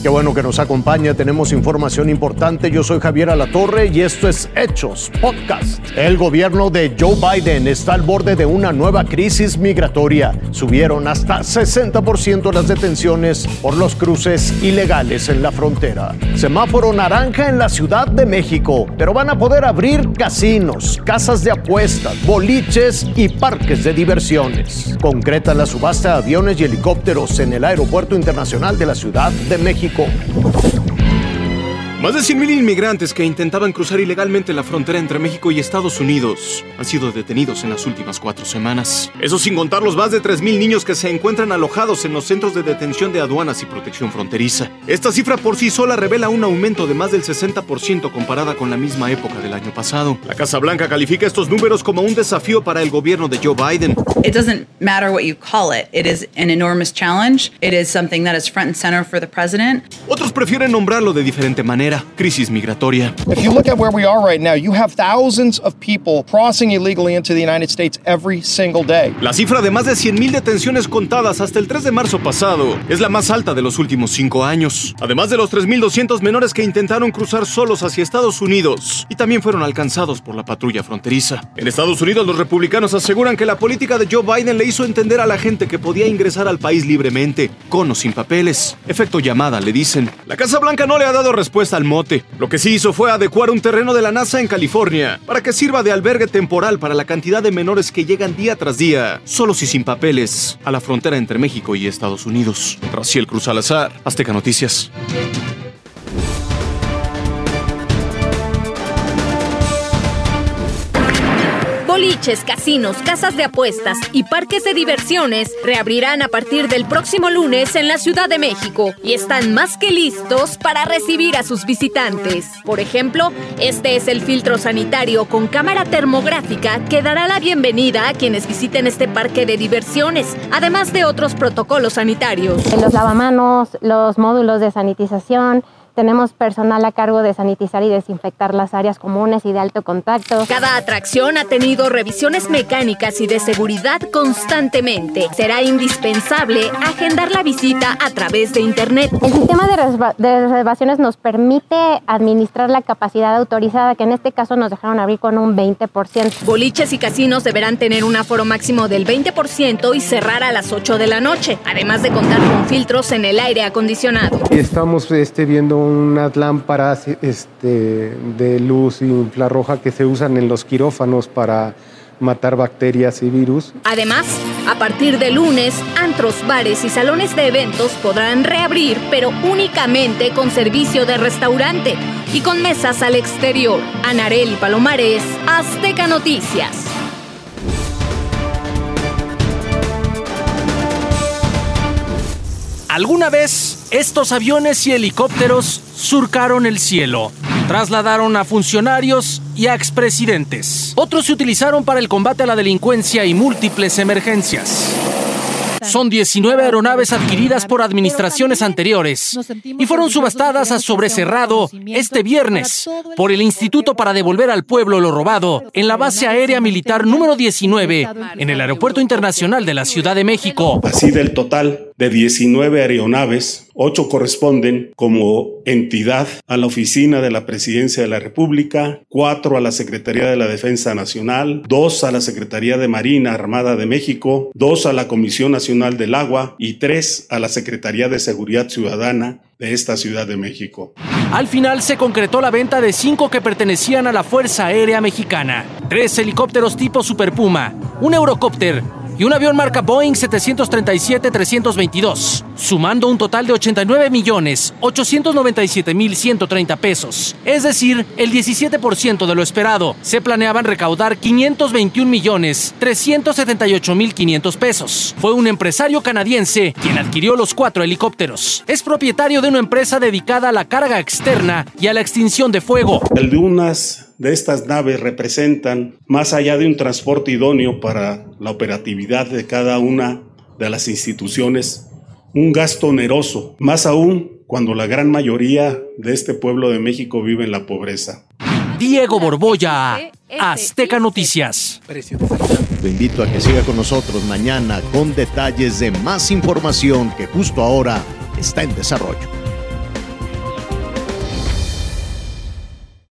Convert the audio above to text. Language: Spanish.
Qué bueno que nos acompaña, tenemos información importante. Yo soy Javier Alatorre y esto es Hechos Podcast. El gobierno de Joe Biden está al borde de una nueva crisis migratoria. Subieron hasta 60% las detenciones por los cruces ilegales en la frontera. Semáforo naranja en la Ciudad de México, pero van a poder abrir casinos, casas de apuestas, boliches y parques de diversiones. Concreta la subasta de aviones y helicópteros en el Aeropuerto Internacional de la Ciudad de México 够。Más de 100.000 inmigrantes que intentaban cruzar ilegalmente la frontera entre México y Estados Unidos han sido detenidos en las últimas cuatro semanas. Eso sin contar los más de 3.000 niños que se encuentran alojados en los centros de detención de aduanas y protección fronteriza. Esta cifra por sí sola revela un aumento de más del 60% comparada con la misma época del año pasado. La Casa Blanca califica estos números como un desafío para el gobierno de Joe Biden. It doesn't matter what you call it. It is an enormous challenge. It is something that is front and center for the president. Otros prefieren nombrarlo de diferente manera crisis migratoria. If you look at where we are right now, you have thousands of people crossing illegally into the United States every single day. La cifra de más de 100.000 detenciones contadas hasta el 3 de marzo pasado es la más alta de los últimos cinco años. Además de los 3.200 menores que intentaron cruzar solos hacia Estados Unidos y también fueron alcanzados por la patrulla fronteriza. En Estados Unidos, los republicanos aseguran que la política de Joe Biden le hizo entender a la gente que podía ingresar al país libremente, con o sin papeles. Efecto llamada, le dicen. La Casa Blanca no le ha dado respuesta al mote. Lo que sí hizo fue adecuar un terreno de la NASA en California para que sirva de albergue temporal para la cantidad de menores que llegan día tras día, solos y sin papeles, a la frontera entre México y Estados Unidos. Raciel Cruz Alazar, Azteca Noticias. Casinos, casas de apuestas y parques de diversiones reabrirán a partir del próximo lunes en la Ciudad de México y están más que listos para recibir a sus visitantes. Por ejemplo, este es el filtro sanitario con cámara termográfica que dará la bienvenida a quienes visiten este parque de diversiones, además de otros protocolos sanitarios. Los lavamanos, los módulos de sanitización, tenemos personal a cargo de sanitizar y desinfectar las áreas comunes y de alto contacto. Cada atracción ha tenido revisiones mecánicas y de seguridad constantemente. Será indispensable agendar la visita a través de Internet. El sistema de, reservaciones nos permite administrar la capacidad autorizada, que en este caso nos dejaron abrir con un 20%. Boliches y casinos deberán tener un aforo máximo del 20% y cerrar a las 8 de la noche, además de contar con filtros en el aire acondicionado. Estamos este, viendo unas lámparas este, de luz infrarroja que se usan en los quirófanos para matar bacterias y virus. Además, a partir de lunes, antros, bares y salones de eventos podrán reabrir, pero únicamente con servicio de restaurante y con mesas al exterior. Anarel y Palomares, Azteca Noticias. ¿Alguna vez estos aviones y helicópteros surcaron el cielo? Trasladaron a funcionarios y a expresidentes. Otros se utilizaron para el combate a la delincuencia y múltiples emergencias. Son 19 aeronaves adquiridas por administraciones anteriores y fueron subastadas a sobrecerrado este viernes por el Instituto para devolver al pueblo lo robado en la base aérea militar número 19 en el Aeropuerto Internacional de la Ciudad de México. Así del total de 19 aeronaves, 8 corresponden como entidad a la Oficina de la Presidencia de la República, 4 a la Secretaría de la Defensa Nacional, 2 a la Secretaría de Marina Armada de México, 2 a la Comisión Nacional del Agua y 3 a la Secretaría de Seguridad Ciudadana de esta Ciudad de México. Al final se concretó la venta de cinco que pertenecían a la Fuerza Aérea Mexicana, tres helicópteros tipo Super Puma, un Eurocopter, y un avión marca Boeing 737-322, sumando un total de 89 millones 897 mil 130 pesos, es decir, el 17% de lo esperado. Se planeaban recaudar 521 millones 378 mil 500 pesos. Fue un empresario canadiense quien adquirió los cuatro helicópteros. Es propietario de una empresa dedicada a la carga externa y a la extinción de fuego. El de estas naves representan, más allá de un transporte idóneo para la operatividad de cada una de las instituciones, un gasto oneroso, más aún cuando la gran mayoría de este pueblo de México vive en la pobreza. Diego Borboya, Azteca Noticias. Te invito a que siga con nosotros mañana con detalles de más información que justo ahora está en desarrollo.